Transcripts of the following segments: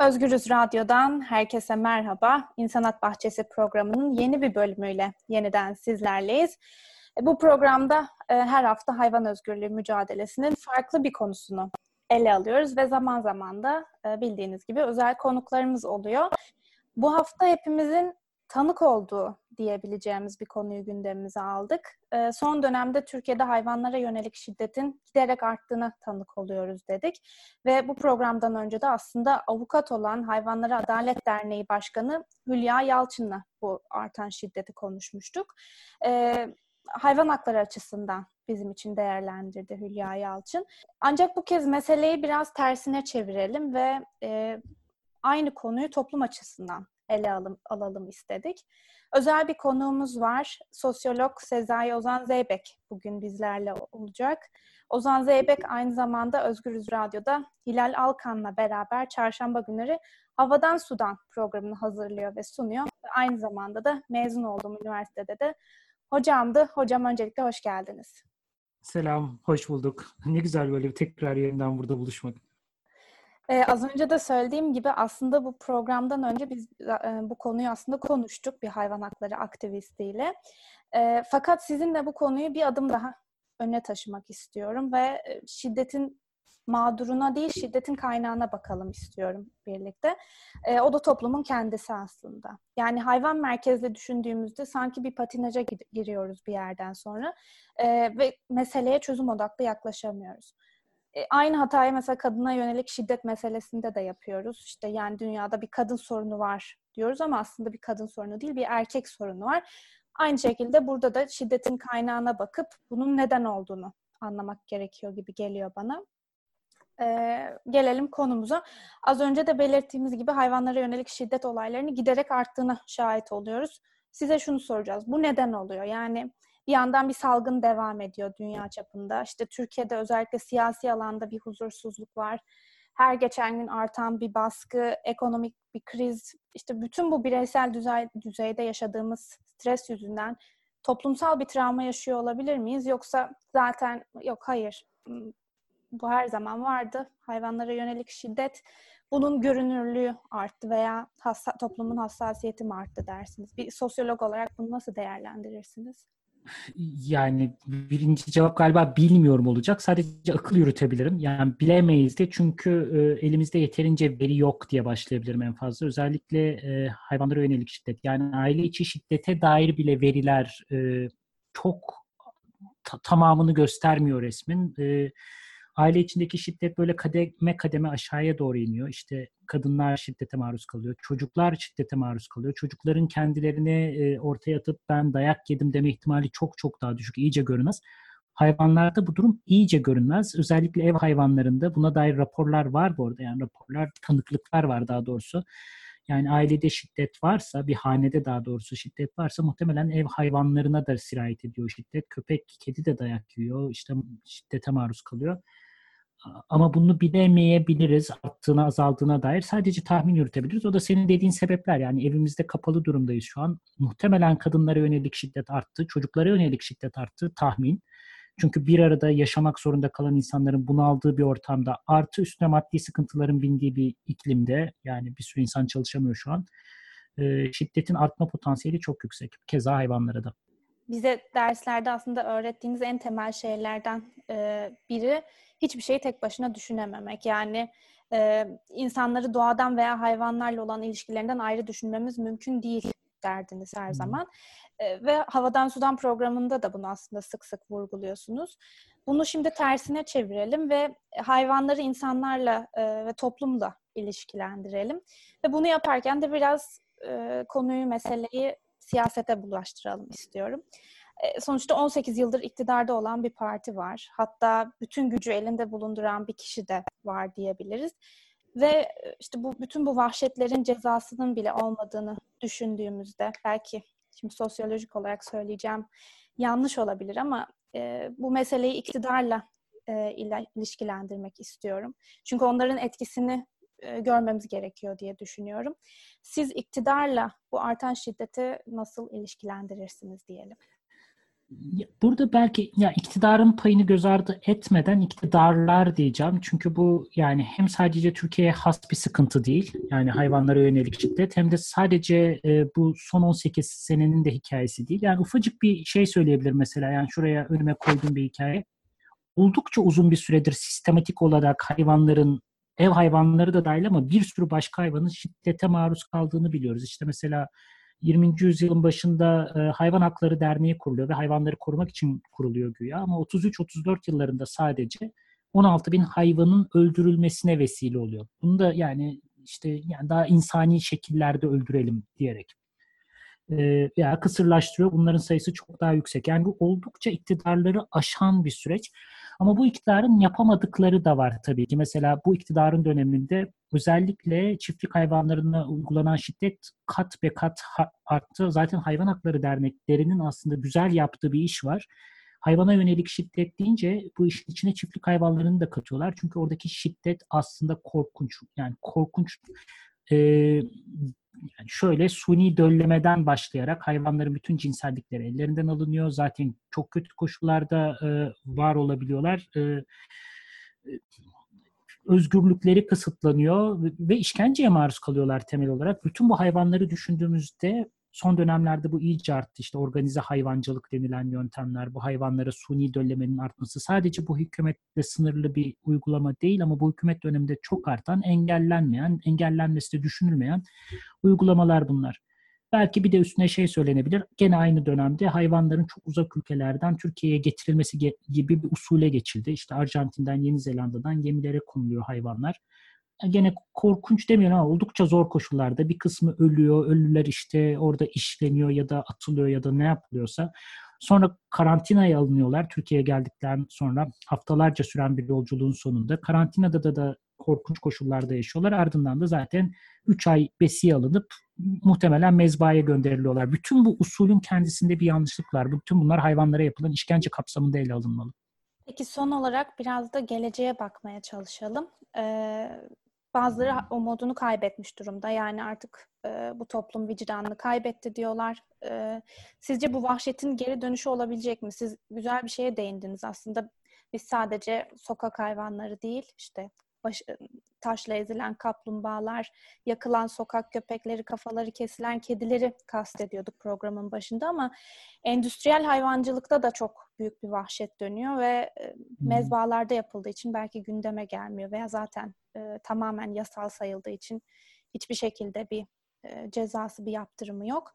Özgürüz Radyo'dan herkese merhaba. İnsanat Bahçesi programının yeni bir bölümüyle yeniden sizlerleyiz. E, bu programda e, her hafta hayvan özgürlüğü mücadelesinin farklı bir konusunu ele alıyoruz ve zaman zaman da e, bildiğiniz gibi özel konuklarımız oluyor. Bu hafta hepimizin tanık olduğu diyebileceğimiz bir konuyu gündemimize aldık. Ee, son dönemde Türkiye'de hayvanlara yönelik şiddetin giderek arttığına tanık oluyoruz dedik. Ve bu programdan önce de aslında avukat olan Hayvanlara Adalet Derneği Başkanı Hülya Yalçın'la bu artan şiddeti konuşmuştuk. Ee, hayvan hakları açısından bizim için değerlendirdi Hülya Yalçın. Ancak bu kez meseleyi biraz tersine çevirelim ve e, aynı konuyu toplum açısından ele alım, alalım istedik. Özel bir konuğumuz var. Sosyolog Sezai Ozan Zeybek bugün bizlerle olacak. Ozan Zeybek aynı zamanda Özgürüz Radyo'da Hilal Alkan'la beraber çarşamba günleri Havadan Sudan programını hazırlıyor ve sunuyor. Aynı zamanda da mezun olduğum üniversitede de hocamdı. Hocam öncelikle hoş geldiniz. Selam, hoş bulduk. Ne güzel böyle tekrar yeniden burada buluşmak. Ee, az önce de söylediğim gibi aslında bu programdan önce biz e, bu konuyu aslında konuştuk bir hayvan hakları aktivistiyle. E, fakat sizinle bu konuyu bir adım daha öne taşımak istiyorum ve e, şiddetin mağduruna değil şiddetin kaynağına bakalım istiyorum birlikte. E, o da toplumun kendisi aslında. Yani hayvan merkezli düşündüğümüzde sanki bir patinaja giriyoruz bir yerden sonra e, ve meseleye çözüm odaklı yaklaşamıyoruz. E, aynı hatayı mesela kadına yönelik şiddet meselesinde de yapıyoruz. İşte yani dünyada bir kadın sorunu var diyoruz ama aslında bir kadın sorunu değil, bir erkek sorunu var. Aynı şekilde burada da şiddetin kaynağına bakıp bunun neden olduğunu anlamak gerekiyor gibi geliyor bana. Ee, gelelim konumuza. Az önce de belirttiğimiz gibi hayvanlara yönelik şiddet olaylarını giderek arttığına şahit oluyoruz. Size şunu soracağız. Bu neden oluyor? Yani bir yandan bir salgın devam ediyor dünya çapında. İşte Türkiye'de özellikle siyasi alanda bir huzursuzluk var. Her geçen gün artan bir baskı, ekonomik bir kriz, işte bütün bu bireysel düzey, düzeyde yaşadığımız stres yüzünden toplumsal bir travma yaşıyor olabilir miyiz? Yoksa zaten yok hayır bu her zaman vardı. Hayvanlara yönelik şiddet bunun görünürlüğü arttı veya hassa, toplumun hassasiyeti mi arttı dersiniz? Bir sosyolog olarak bunu nasıl değerlendirirsiniz? Yani birinci cevap galiba bilmiyorum olacak. Sadece akıl yürütebilirim. Yani bilemeyiz de çünkü e, elimizde yeterince veri yok diye başlayabilirim en fazla. Özellikle e, hayvanlara yönelik şiddet. Yani aile içi şiddete dair bile veriler e, çok ta- tamamını göstermiyor resmin. E, aile içindeki şiddet böyle kademe kademe aşağıya doğru iniyor. İşte kadınlar şiddete maruz kalıyor, çocuklar şiddete maruz kalıyor. Çocukların kendilerini e, ortaya atıp ben dayak yedim deme ihtimali çok çok daha düşük, iyice görünmez. Hayvanlarda bu durum iyice görünmez. Özellikle ev hayvanlarında buna dair raporlar var bu arada. Yani raporlar, tanıklıklar var daha doğrusu. Yani ailede şiddet varsa, bir hanede daha doğrusu şiddet varsa muhtemelen ev hayvanlarına da sirayet ediyor şiddet. Köpek, kedi de dayak yiyor, işte şiddete maruz kalıyor. Ama bunu bilemeyebiliriz arttığına azaldığına dair sadece tahmin yürütebiliriz. O da senin dediğin sebepler yani evimizde kapalı durumdayız şu an. Muhtemelen kadınlara yönelik şiddet arttı, çocuklara yönelik şiddet arttı tahmin. Çünkü bir arada yaşamak zorunda kalan insanların bunaldığı bir ortamda artı üstüne maddi sıkıntıların bindiği bir iklimde yani bir sürü insan çalışamıyor şu an. şiddetin artma potansiyeli çok yüksek. Keza hayvanlara da bize derslerde aslında öğrettiğiniz en temel şeylerden e, biri hiçbir şeyi tek başına düşünememek. Yani e, insanları doğadan veya hayvanlarla olan ilişkilerinden ayrı düşünmemiz mümkün değil derdiniz her zaman. E, ve Havadan Sudan programında da bunu aslında sık sık vurguluyorsunuz. Bunu şimdi tersine çevirelim ve hayvanları insanlarla e, ve toplumla ilişkilendirelim. Ve bunu yaparken de biraz e, konuyu, meseleyi siyasete bulaştıralım istiyorum. E, sonuçta 18 yıldır iktidarda olan bir parti var. Hatta bütün gücü elinde bulunduran bir kişi de var diyebiliriz. Ve e, işte bu bütün bu vahşetlerin cezasının bile olmadığını düşündüğümüzde belki şimdi sosyolojik olarak söyleyeceğim yanlış olabilir ama e, bu meseleyi iktidarla e, ilişkilendirmek istiyorum. Çünkü onların etkisini e, görmemiz gerekiyor diye düşünüyorum. Siz iktidarla bu artan şiddeti nasıl ilişkilendirirsiniz diyelim? Burada belki ya iktidarın payını göz ardı etmeden iktidarlar diyeceğim. Çünkü bu yani hem sadece Türkiye'ye has bir sıkıntı değil. Yani hayvanlara yönelik şiddet hem de sadece e, bu son 18 senenin de hikayesi değil. Yani ufacık bir şey söyleyebilir mesela. Yani şuraya önüme koyduğum bir hikaye. Oldukça uzun bir süredir sistematik olarak hayvanların ev hayvanları da dahil ama bir sürü başka hayvanın şiddete maruz kaldığını biliyoruz. İşte mesela 20. yüzyılın başında e, Hayvan Hakları Derneği kuruluyor ve hayvanları korumak için kuruluyor güya ama 33-34 yıllarında sadece 16 bin hayvanın öldürülmesine vesile oluyor. Bunu da yani işte yani daha insani şekillerde öldürelim diyerek e, veya kısırlaştırıyor. Bunların sayısı çok daha yüksek. Yani bu oldukça iktidarları aşan bir süreç. Ama bu iktidarın yapamadıkları da var tabii ki. Mesela bu iktidarın döneminde özellikle çiftlik hayvanlarına uygulanan şiddet kat be kat arttı. Zaten hayvan hakları derneklerinin aslında güzel yaptığı bir iş var. Hayvana yönelik şiddet deyince bu işin içine çiftlik hayvanlarını da katıyorlar. Çünkü oradaki şiddet aslında korkunç. Yani korkunç e, yani şöyle suni döllemeden başlayarak hayvanların bütün cinsellikleri ellerinden alınıyor. Zaten çok kötü koşullarda e, var olabiliyorlar. E, e özgürlükleri kısıtlanıyor ve işkenceye maruz kalıyorlar temel olarak. Bütün bu hayvanları düşündüğümüzde son dönemlerde bu iyice arttı. İşte organize hayvancılık denilen yöntemler, bu hayvanlara suni döllemenin artması sadece bu hükümetle sınırlı bir uygulama değil ama bu hükümet döneminde çok artan, engellenmeyen, engellenmesi de düşünülmeyen uygulamalar bunlar. Belki bir de üstüne şey söylenebilir. Gene aynı dönemde hayvanların çok uzak ülkelerden Türkiye'ye getirilmesi gibi bir usule geçildi. İşte Arjantin'den, Yeni Zelanda'dan gemilere konuluyor hayvanlar gene korkunç demiyorum ama oldukça zor koşullarda bir kısmı ölüyor, ölüler işte orada işleniyor ya da atılıyor ya da ne yapılıyorsa. Sonra karantinaya alınıyorlar Türkiye'ye geldikten sonra haftalarca süren bir yolculuğun sonunda. Karantinada da, da korkunç koşullarda yaşıyorlar. Ardından da zaten 3 ay besiye alınıp muhtemelen mezbaya gönderiliyorlar. Bütün bu usulün kendisinde bir yanlışlık var. Bütün bunlar hayvanlara yapılan işkence kapsamında ele alınmalı. Peki son olarak biraz da geleceğe bakmaya çalışalım. Ee, Bazıları o modunu kaybetmiş durumda. Yani artık e, bu toplum vicdanını kaybetti diyorlar. E, sizce bu vahşetin geri dönüşü olabilecek mi? Siz güzel bir şeye değindiniz aslında. Biz sadece sokak hayvanları değil, işte baş, taşla ezilen kaplumbağalar, yakılan sokak köpekleri, kafaları kesilen kedileri kastediyorduk programın başında ama endüstriyel hayvancılıkta da çok büyük bir vahşet dönüyor ve mezbalarda yapıldığı için belki gündeme gelmiyor veya zaten e, tamamen yasal sayıldığı için hiçbir şekilde bir e, cezası, bir yaptırımı yok.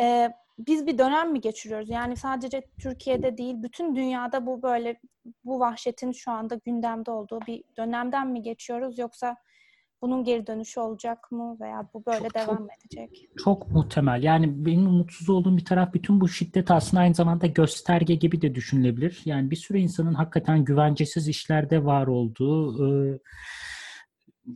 E, biz bir dönem mi geçiriyoruz? Yani sadece Türkiye'de değil, bütün dünyada bu böyle bu vahşetin şu anda gündemde olduğu bir dönemden mi geçiyoruz yoksa bunun geri dönüşü olacak mı veya bu böyle çok, devam çok, edecek? Çok muhtemel. Yani benim umutsuz olduğum bir taraf bütün bu şiddet aslında aynı zamanda gösterge gibi de düşünülebilir. Yani bir sürü insanın hakikaten güvencesiz işlerde var olduğu, e,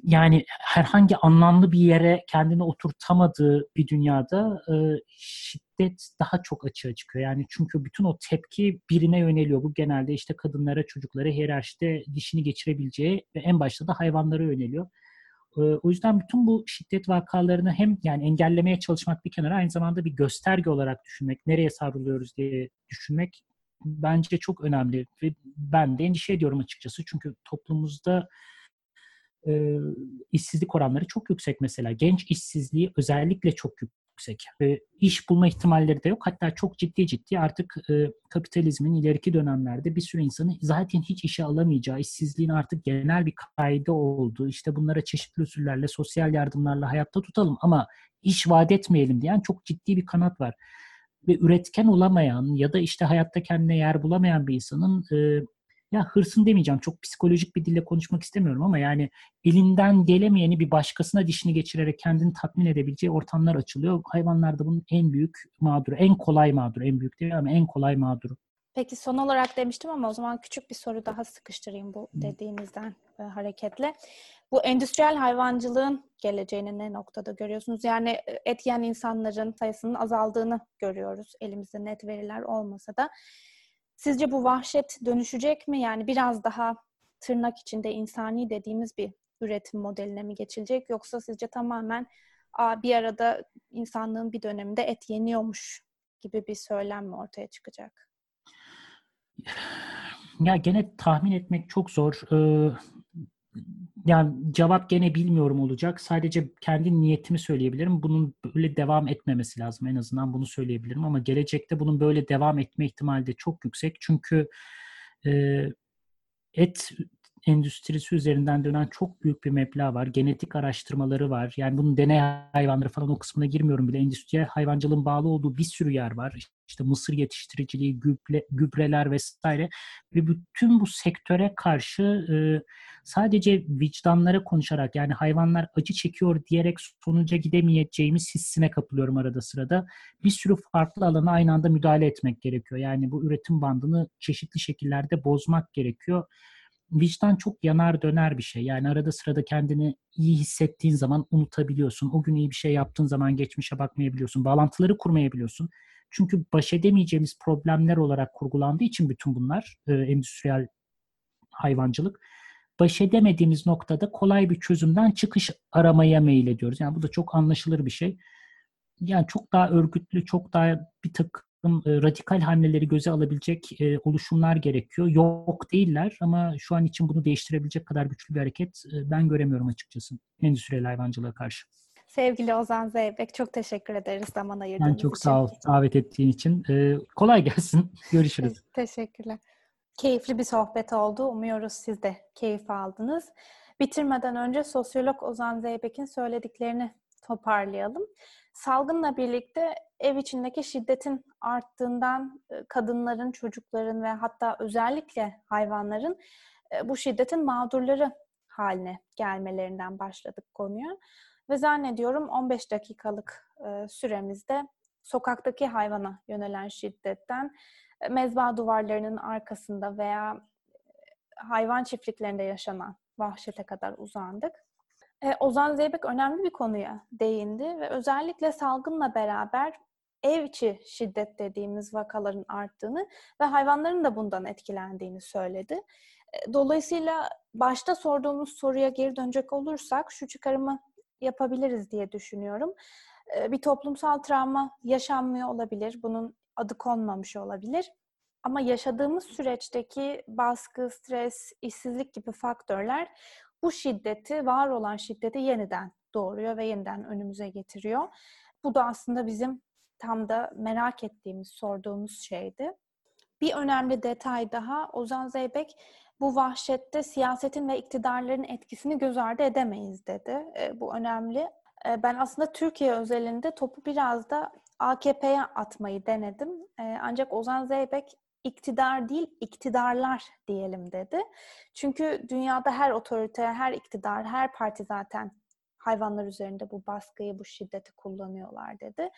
yani herhangi anlamlı bir yere kendini oturtamadığı bir dünyada e, şiddet daha çok açığa çıkıyor. Yani çünkü bütün o tepki birine yöneliyor. Bu genelde işte kadınlara, çocuklara hiyerarşide dişini geçirebileceği ve en başta da hayvanlara yöneliyor. E, o yüzden bütün bu şiddet vakalarını hem yani engellemeye çalışmak bir kenara aynı zamanda bir gösterge olarak düşünmek, nereye savruluyoruz diye düşünmek bence çok önemli ve ben de endişe ediyorum açıkçası. Çünkü toplumumuzda e, işsizlik oranları çok yüksek mesela. Genç işsizliği özellikle çok yüksek. E, iş bulma ihtimalleri de yok. Hatta çok ciddi ciddi artık e, kapitalizmin ileriki dönemlerde bir sürü insanı zaten hiç işe alamayacağı, işsizliğin artık genel bir kaydı olduğu, işte bunlara çeşitli usullerle, sosyal yardımlarla hayatta tutalım ama iş vaat etmeyelim diyen çok ciddi bir kanat var. Ve üretken olamayan ya da işte hayatta kendine yer bulamayan bir insanın e, ya hırsın demeyeceğim çok psikolojik bir dille konuşmak istemiyorum ama yani elinden gelemeyeni bir başkasına dişini geçirerek kendini tatmin edebileceği ortamlar açılıyor. Hayvanlar da bunun en büyük mağduru, en kolay mağduru, en büyük değil ama en kolay mağduru. Peki son olarak demiştim ama o zaman küçük bir soru daha sıkıştırayım bu dediğinizden e, hareketle. Bu endüstriyel hayvancılığın geleceğini ne noktada görüyorsunuz? Yani e, et yiyen insanların sayısının azaldığını görüyoruz elimizde net veriler olmasa da. Sizce bu vahşet dönüşecek mi? Yani biraz daha tırnak içinde insani dediğimiz bir üretim modeline mi geçilecek? Yoksa sizce tamamen bir arada insanlığın bir döneminde et yeniyormuş gibi bir söylem mi ortaya çıkacak? ya gene tahmin etmek çok zor. Ee, yani cevap gene bilmiyorum olacak. Sadece kendi niyetimi söyleyebilirim. Bunun böyle devam etmemesi lazım. En azından bunu söyleyebilirim. Ama gelecekte bunun böyle devam etme ihtimali de çok yüksek. Çünkü e, et endüstrisi üzerinden dönen çok büyük bir meblağ var. Genetik araştırmaları var. Yani bunun deney hayvanları falan o kısmına girmiyorum bile. Endüstriyel hayvancılığın bağlı olduğu bir sürü yer var. İşte mısır yetiştiriciliği, gübre, gübreler vesaire. Ve bütün bu sektöre karşı e, sadece vicdanlara konuşarak yani hayvanlar acı çekiyor diyerek sonuca gidemeyeceğimiz hissine kapılıyorum arada sırada. Bir sürü farklı alana aynı anda müdahale etmek gerekiyor. Yani bu üretim bandını çeşitli şekillerde bozmak gerekiyor vicdan çok yanar döner bir şey. Yani arada sırada kendini iyi hissettiğin zaman unutabiliyorsun. O gün iyi bir şey yaptığın zaman geçmişe bakmayabiliyorsun. Bağlantıları kurmayabiliyorsun. Çünkü baş edemeyeceğimiz problemler olarak kurgulandığı için bütün bunlar e, endüstriyel hayvancılık baş edemediğimiz noktada kolay bir çözümden çıkış aramaya meyil ediyoruz. Yani bu da çok anlaşılır bir şey. Yani çok daha örgütlü, çok daha bir tık e, radikal hamleleri göze alabilecek e, oluşumlar gerekiyor. Yok değiller ama şu an için bunu değiştirebilecek kadar güçlü bir hareket e, ben göremiyorum açıkçası endüstriyel hayvancılığa karşı. Sevgili Ozan Zeybek çok teşekkür ederiz zaman ayırdığınız için. Ben çok için. sağ ol davet ettiğin için. Ee, kolay gelsin. Görüşürüz. Teşekkürler. Keyifli bir sohbet oldu. Umuyoruz siz de keyif aldınız. Bitirmeden önce sosyolog Ozan Zeybek'in söylediklerini toparlayalım. Salgınla birlikte ev içindeki şiddetin arttığından kadınların, çocukların ve hatta özellikle hayvanların bu şiddetin mağdurları haline gelmelerinden başladık konuya. Ve zannediyorum 15 dakikalık süremizde sokaktaki hayvana yönelen şiddetten mezba duvarlarının arkasında veya hayvan çiftliklerinde yaşanan vahşete kadar uzandık. E, Ozan Zeybek önemli bir konuya değindi ve özellikle salgınla beraber ev içi şiddet dediğimiz vakaların arttığını ve hayvanların da bundan etkilendiğini söyledi. E, dolayısıyla başta sorduğumuz soruya geri dönecek olursak şu çıkarımı yapabiliriz diye düşünüyorum. E, bir toplumsal travma yaşanmıyor olabilir, bunun adı konmamış olabilir. Ama yaşadığımız süreçteki baskı, stres, işsizlik gibi faktörler bu şiddeti, var olan şiddeti yeniden doğuruyor ve yeniden önümüze getiriyor. Bu da aslında bizim tam da merak ettiğimiz, sorduğumuz şeydi. Bir önemli detay daha, Ozan Zeybek bu vahşette siyasetin ve iktidarların etkisini göz ardı edemeyiz dedi. E, bu önemli. E, ben aslında Türkiye özelinde topu biraz da AKP'ye atmayı denedim. E, ancak Ozan Zeybek iktidar değil, iktidarlar diyelim dedi. Çünkü dünyada her otorite, her iktidar, her parti zaten hayvanlar üzerinde bu baskıyı, bu şiddeti kullanıyorlar dedi.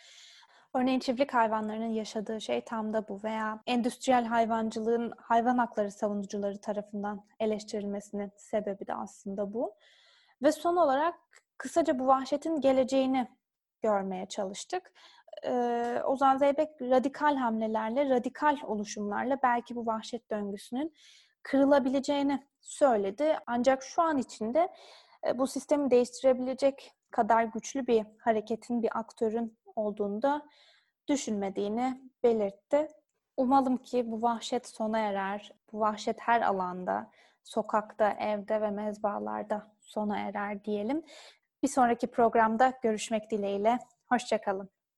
Örneğin çiftlik hayvanlarının yaşadığı şey tam da bu veya endüstriyel hayvancılığın hayvan hakları savunucuları tarafından eleştirilmesinin sebebi de aslında bu. Ve son olarak kısaca bu vahşetin geleceğini görmeye çalıştık e, Ozan Zeybek radikal hamlelerle, radikal oluşumlarla belki bu vahşet döngüsünün kırılabileceğini söyledi. Ancak şu an içinde e, bu sistemi değiştirebilecek kadar güçlü bir hareketin, bir aktörün olduğunu da düşünmediğini belirtti. Umalım ki bu vahşet sona erer. Bu vahşet her alanda, sokakta, evde ve mezbalarda sona erer diyelim. Bir sonraki programda görüşmek dileğiyle. Hoşçakalın.